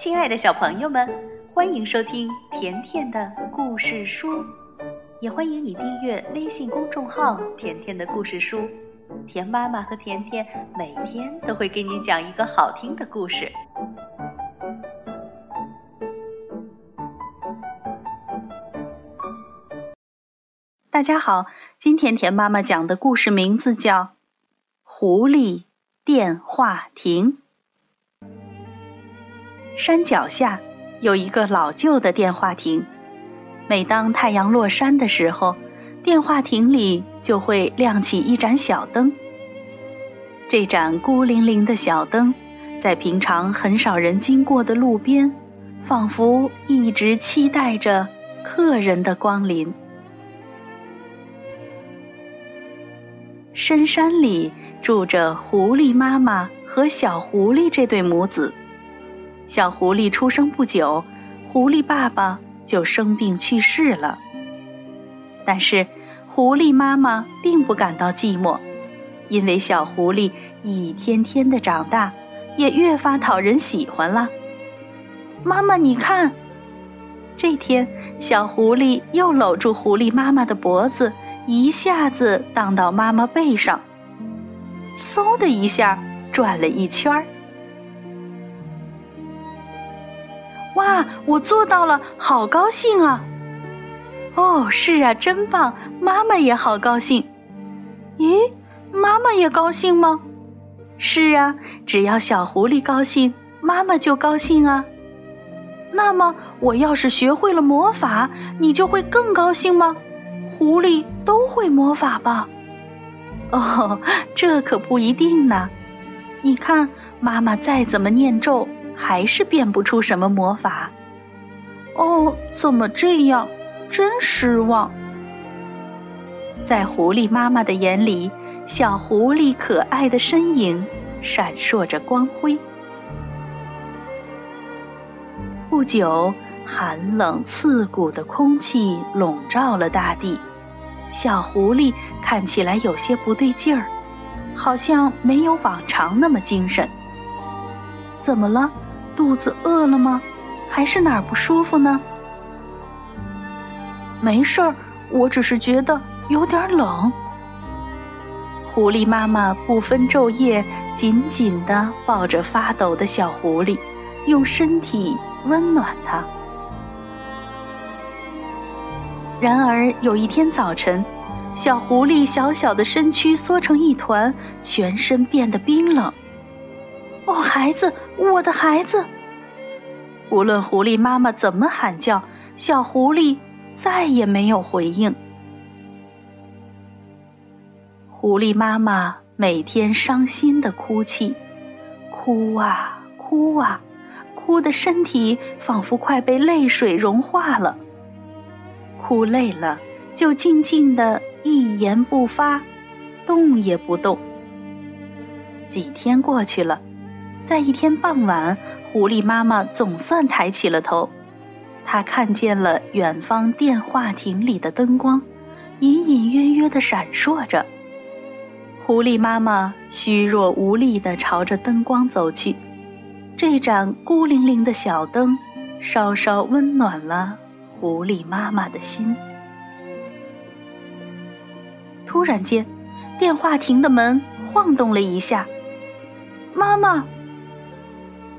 亲爱的小朋友们，欢迎收听甜甜的故事书，也欢迎你订阅微信公众号“甜甜的故事书”。甜妈妈和甜甜每天都会给你讲一个好听的故事。大家好，今天甜妈妈讲的故事名字叫《狐狸电话亭》。山脚下有一个老旧的电话亭，每当太阳落山的时候，电话亭里就会亮起一盏小灯。这盏孤零零的小灯，在平常很少人经过的路边，仿佛一直期待着客人的光临。深山里住着狐狸妈妈和小狐狸这对母子。小狐狸出生不久，狐狸爸爸就生病去世了。但是，狐狸妈妈并不感到寂寞，因为小狐狸一天天的长大，也越发讨人喜欢了。妈妈，你看，这天，小狐狸又搂住狐狸妈妈的脖子，一下子荡到妈妈背上，嗖的一下转了一圈儿。啊，我做到了，好高兴啊！哦，是啊，真棒，妈妈也好高兴。咦，妈妈也高兴吗？是啊，只要小狐狸高兴，妈妈就高兴啊。那么，我要是学会了魔法，你就会更高兴吗？狐狸都会魔法吧？哦，这可不一定呢。你看，妈妈再怎么念咒。还是变不出什么魔法。哦，怎么这样？真失望。在狐狸妈妈的眼里，小狐狸可爱的身影闪烁着光辉。不久，寒冷刺骨的空气笼罩了大地，小狐狸看起来有些不对劲儿，好像没有往常那么精神。怎么了？肚子饿了吗？还是哪儿不舒服呢？没事儿，我只是觉得有点冷。狐狸妈妈不分昼夜，紧紧地抱着发抖的小狐狸，用身体温暖它。然而有一天早晨，小狐狸小小的身躯缩成一团，全身变得冰冷。孩子，我的孩子！无论狐狸妈妈怎么喊叫，小狐狸再也没有回应。狐狸妈妈每天伤心的哭泣，哭啊哭啊，哭的身体仿佛快被泪水融化了。哭累了，就静静的一言不发，动也不动。几天过去了。在一天傍晚，狐狸妈妈总算抬起了头，她看见了远方电话亭里的灯光，隐隐约约的闪烁着。狐狸妈妈虚弱无力的朝着灯光走去，这盏孤零零的小灯，稍稍温暖了狐狸妈妈的心。突然间，电话亭的门晃动了一下，妈妈。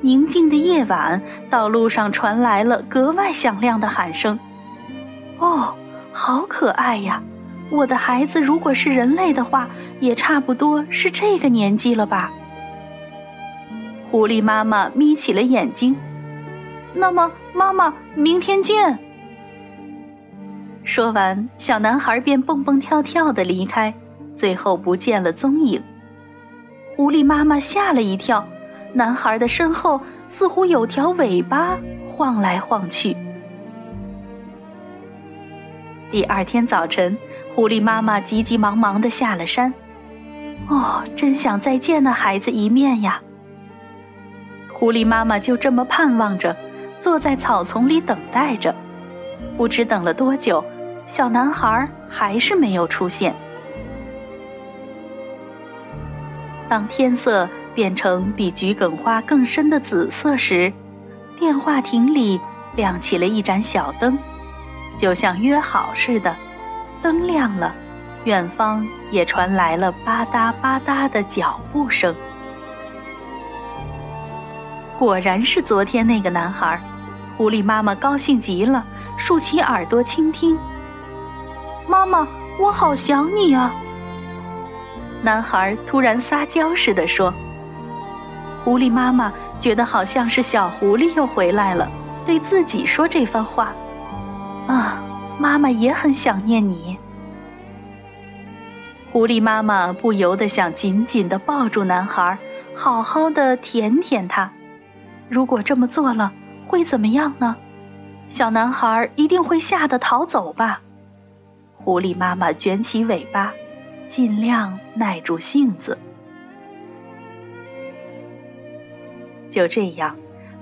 宁静的夜晚，道路上传来了格外响亮的喊声。哦，好可爱呀！我的孩子如果是人类的话，也差不多是这个年纪了吧？狐狸妈妈眯起了眼睛。那么，妈妈，明天见。说完，小男孩便蹦蹦跳跳的离开，最后不见了踪影。狐狸妈妈吓了一跳。男孩的身后似乎有条尾巴晃来晃去。第二天早晨，狐狸妈妈急急忙忙的下了山。哦，真想再见那孩子一面呀！狐狸妈妈就这么盼望着，坐在草丛里等待着。不知等了多久，小男孩还是没有出现。当天色……变成比桔梗花更深的紫色时，电话亭里亮起了一盏小灯，就像约好似的，灯亮了，远方也传来了吧嗒吧嗒的脚步声。果然是昨天那个男孩，狐狸妈妈高兴极了，竖起耳朵倾听。妈妈，我好想你啊！男孩突然撒娇似的说。狐狸妈妈觉得好像是小狐狸又回来了，对自己说这番话。啊，妈妈也很想念你。狐狸妈妈不由得想紧紧地抱住男孩，好好的舔舔他。如果这么做了，会怎么样呢？小男孩一定会吓得逃走吧。狐狸妈妈卷起尾巴，尽量耐住性子。就这样，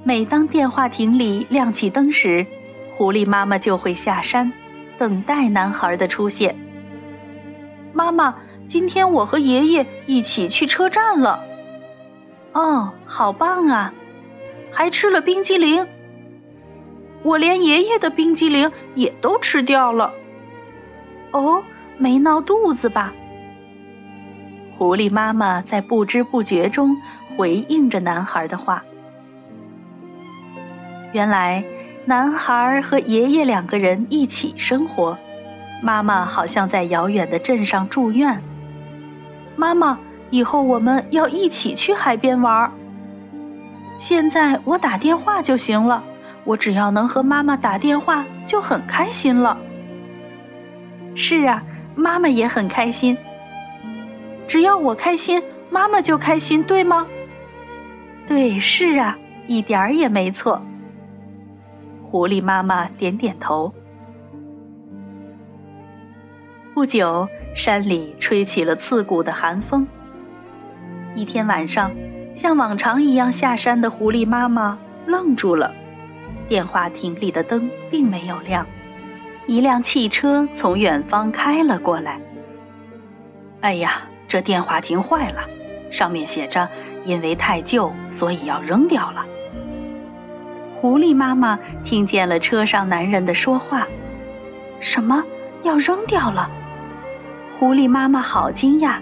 每当电话亭里亮起灯时，狐狸妈妈就会下山，等待男孩的出现。妈妈，今天我和爷爷一起去车站了。哦，好棒啊！还吃了冰激凌，我连爷爷的冰激凌也都吃掉了。哦，没闹肚子吧？狐狸妈妈在不知不觉中回应着男孩的话。原来，男孩和爷爷两个人一起生活，妈妈好像在遥远的镇上住院。妈妈，以后我们要一起去海边玩。现在我打电话就行了，我只要能和妈妈打电话就很开心了。是啊，妈妈也很开心。只要我开心，妈妈就开心，对吗？对，是啊，一点儿也没错。狐狸妈妈点点头。不久，山里吹起了刺骨的寒风。一天晚上。像往常一样下山的狐狸妈妈愣住了，电话亭里的灯并没有亮。一辆汽车从远方开了过来。哎呀，这电话亭坏了，上面写着因为太旧，所以要扔掉了。狐狸妈妈听见了车上男人的说话：“什么要扔掉了？”狐狸妈妈好惊讶。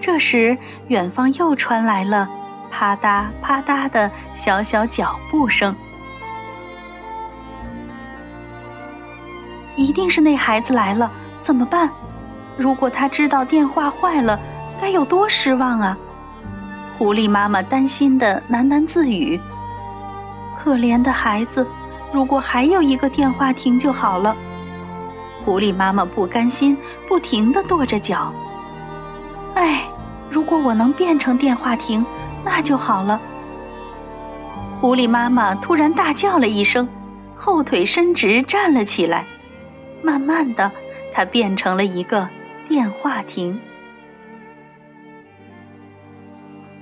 这时，远方又传来了。啪嗒啪嗒的小小脚步声，一定是那孩子来了，怎么办？如果他知道电话坏了，该有多失望啊！狐狸妈妈担心的喃喃自语：“可怜的孩子，如果还有一个电话亭就好了。”狐狸妈妈不甘心，不停的跺着脚：“哎，如果我能变成电话亭。”那就好了。狐狸妈妈突然大叫了一声，后腿伸直站了起来。慢慢的，它变成了一个电话亭。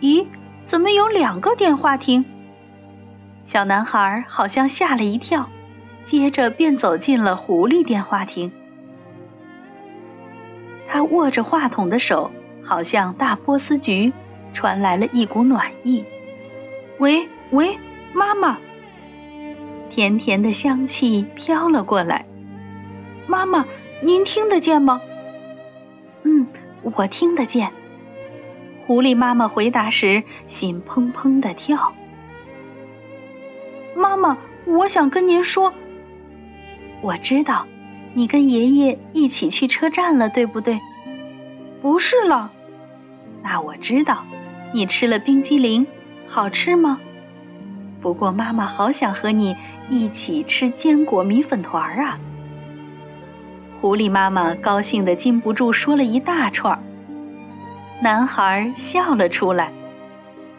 咦，怎么有两个电话亭？小男孩好像吓了一跳，接着便走进了狐狸电话亭。他握着话筒的手，好像大波斯菊。传来了一股暖意。喂喂，妈妈！甜甜的香气飘了过来。妈妈，您听得见吗？嗯，我听得见。狐狸妈妈回答时，心砰砰的跳。妈妈，我想跟您说。我知道，你跟爷爷一起去车站了，对不对？不是了。那我知道。你吃了冰激凌，好吃吗？不过妈妈好想和你一起吃坚果米粉团啊！狐狸妈妈高兴的禁不住说了一大串。男孩笑了出来：“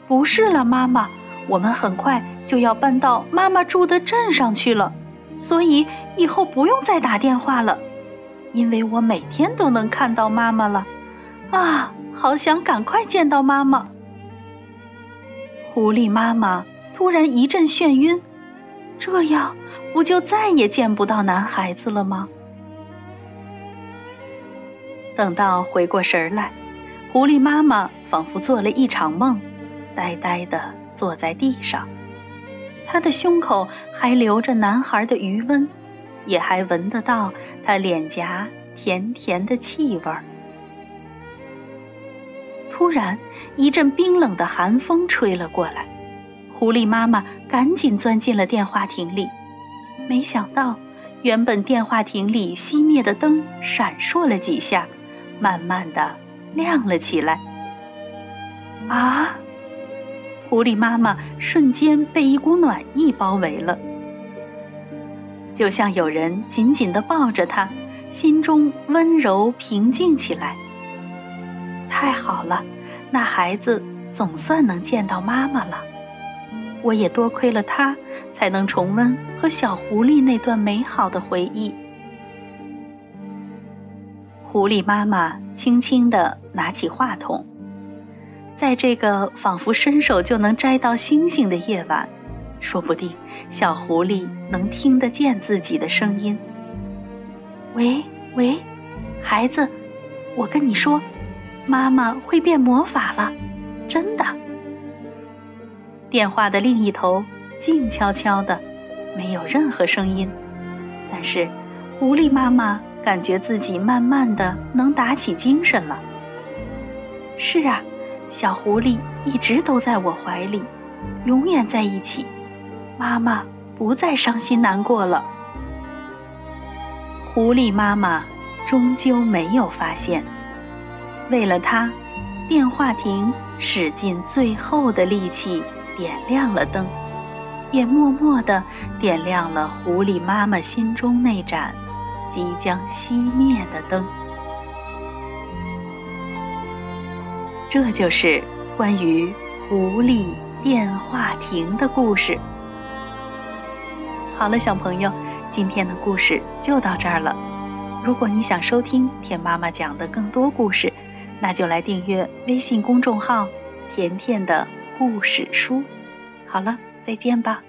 不是了，妈妈，我们很快就要搬到妈妈住的镇上去了，所以以后不用再打电话了，因为我每天都能看到妈妈了。啊，好想赶快见到妈妈！”狐狸妈妈突然一阵眩晕，这样不就再也见不到男孩子了吗？等到回过神来，狐狸妈妈仿佛做了一场梦，呆呆的坐在地上。她的胸口还留着男孩的余温，也还闻得到他脸颊甜甜的气味。突然，一阵冰冷的寒风吹了过来，狐狸妈妈赶紧钻进了电话亭里。没想到，原本电话亭里熄灭的灯闪烁了几下，慢慢的亮了起来。啊！狐狸妈妈瞬间被一股暖意包围了，就像有人紧紧的抱着她，心中温柔平静起来。太好了，那孩子总算能见到妈妈了。我也多亏了他，才能重温和小狐狸那段美好的回忆。狐狸妈妈轻轻地拿起话筒。在这个仿佛伸手就能摘到星星的夜晚，说不定小狐狸能听得见自己的声音。喂喂，孩子，我跟你说，妈妈会变魔法了，真的。电话的另一头静悄悄的，没有任何声音，但是狐狸妈妈感觉自己慢慢的能打起精神了。是啊。小狐狸一直都在我怀里，永远在一起。妈妈不再伤心难过了。狐狸妈妈终究没有发现，为了它，电话亭使尽最后的力气点亮了灯，也默默地点亮了狐狸妈妈心中那盏即将熄灭的灯。这就是关于狐狸电话亭的故事。好了，小朋友，今天的故事就到这儿了。如果你想收听田妈妈讲的更多故事，那就来订阅微信公众号“甜甜的故事书”。好了，再见吧。